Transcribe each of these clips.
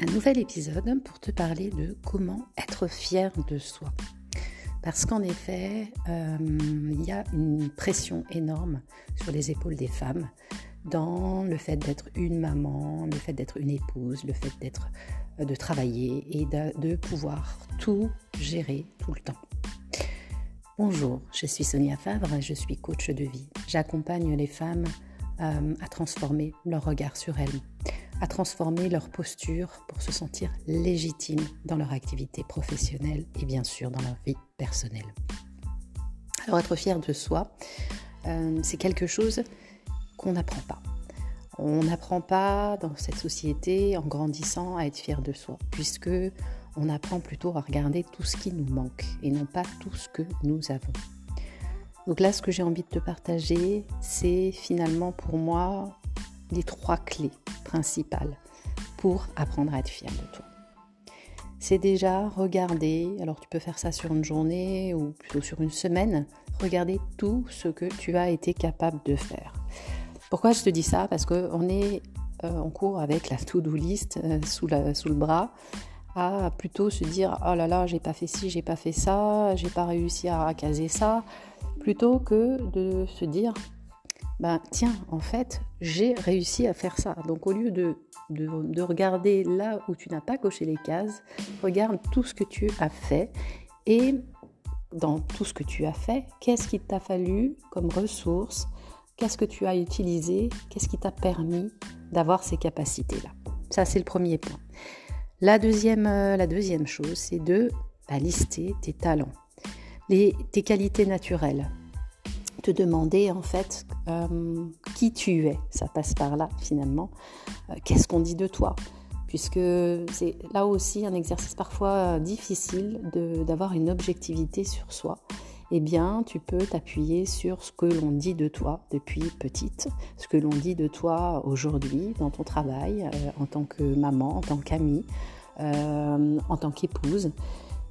un nouvel épisode pour te parler de comment être fier de soi. Parce qu'en effet, euh, il y a une pression énorme sur les épaules des femmes dans le fait d'être une maman, le fait d'être une épouse, le fait d'être euh, de travailler et de, pouvoir tout gérer tout le temps. Bonjour, je suis Sonia Favre, je suis coach de vie. J'accompagne les femmes euh, à transformer leur regard sur elles, à transformer leur posture pour se sentir légitime dans leur activité professionnelle et bien sûr dans leur vie personnelle. Alors être fier de soi, euh, c'est quelque chose qu'on n'apprend pas. On n'apprend pas dans cette société en grandissant à être fier de soi, puisque on apprend plutôt à regarder tout ce qui nous manque et non pas tout ce que nous avons. Donc là, ce que j'ai envie de te partager, c'est finalement pour moi les trois clés principales pour apprendre à être fier de toi. C'est déjà regarder, alors tu peux faire ça sur une journée ou plutôt sur une semaine, regarder tout ce que tu as été capable de faire. Pourquoi je te dis ça? Parce qu'on est euh, en cours avec la to-do list euh, sous, sous le bras à plutôt se dire oh là là j'ai pas fait ci j'ai pas fait ça j'ai pas réussi à caser ça plutôt que de se dire ben, tiens, en fait, j'ai réussi à faire ça. Donc au lieu de, de, regarder là où tu n'as pas coché les cases, regarde tout ce que tu as fait et dans tout ce que tu as fait, qu'est-ce qui t'a fallu comme ressources, qu'est-ce que tu as utilisé, qu'est-ce qui t'a permis d'avoir ces capacités-là? Ça, c'est le premier point. La deuxième, euh, chose, c'est de bah, lister tes talents, tes qualités naturelles, te demander en fait euh, qui tu es. Ça passe par là finalement. Euh, qu'est-ce qu'on dit de toi? Puisque c'est là aussi un exercice parfois difficile d'avoir une objectivité sur soi. Eh bien, tu peux t'appuyer sur ce que l'on dit de toi depuis petite, ce que l'on dit de toi aujourd'hui dans ton travail, euh, en tant que maman, en tant qu'amie, en tant qu'épouse.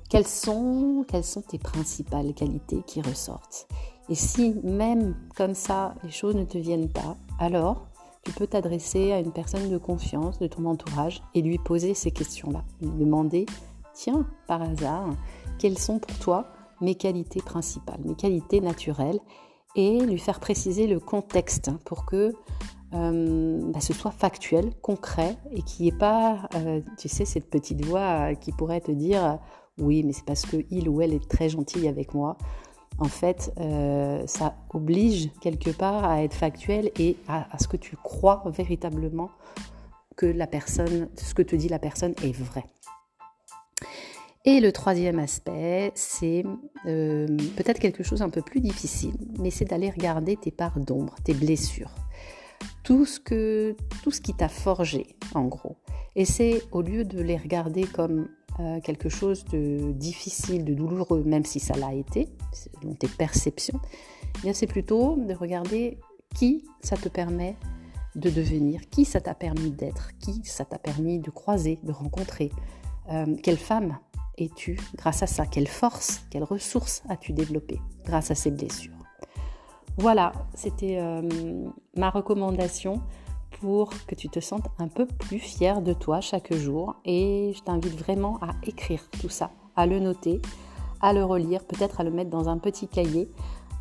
Quelles sont, tes principales qualités qui ressortent? Et si même comme ça, les choses ne te viennent pas, alors tu peux t'adresser à une personne de confiance de ton entourage et lui poser ces questions-là. Lui demander, tiens, par hasard, quelles sont pour toi mes qualités principales, mes qualités naturelles, et lui faire préciser le contexte pour que euh, bah, ce soit factuel, concret, et qu'il n'y ait pas, euh, tu sais, cette petite voix qui pourrait te dire, oui, mais c'est parce que il ou elle est très gentil avec moi en fait, euh, ça oblige quelque part à être factuel et à, ce que tu crois véritablement que la personne, ce que te dit la personne est vrai. Et le troisième aspect, c'est euh, peut-être quelque chose un peu plus difficile, mais c'est d'aller regarder tes parts d'ombre, tes blessures, tout ce, que, tout ce qui t'a forgé, en gros. Et c'est au lieu de les regarder comme euh, quelque chose de difficile, de douloureux, même si ça l'a été, dans tes perceptions, eh c'est plutôt de regarder qui ça te permet de devenir, qui ça t'a permis d'être, qui ça t'a permis de croiser, de rencontrer, euh, quelle femme es-tu? Grâce à ça, quelle force, quelle ressources as-tu développé grâce à ces blessures. Voilà, c'était euh, ma recommandation pour que tu te sentes un peu plus fier de toi chaque jour. Et je t'invite vraiment à écrire tout ça, à le noter, à le relire, peut-être à le mettre dans un petit cahier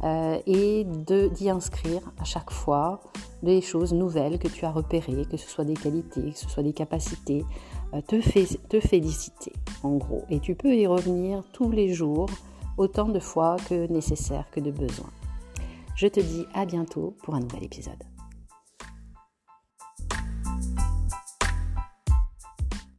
euh, et d'y inscrire à chaque fois des choses nouvelles que tu as repérées, que ce soit des qualités, que ce soit des capacités, euh, te, te féliciter en gros. Et tu peux y revenir tous les jours, autant de fois que nécessaire, que de besoin. Je te dis à bientôt pour un nouvel épisode.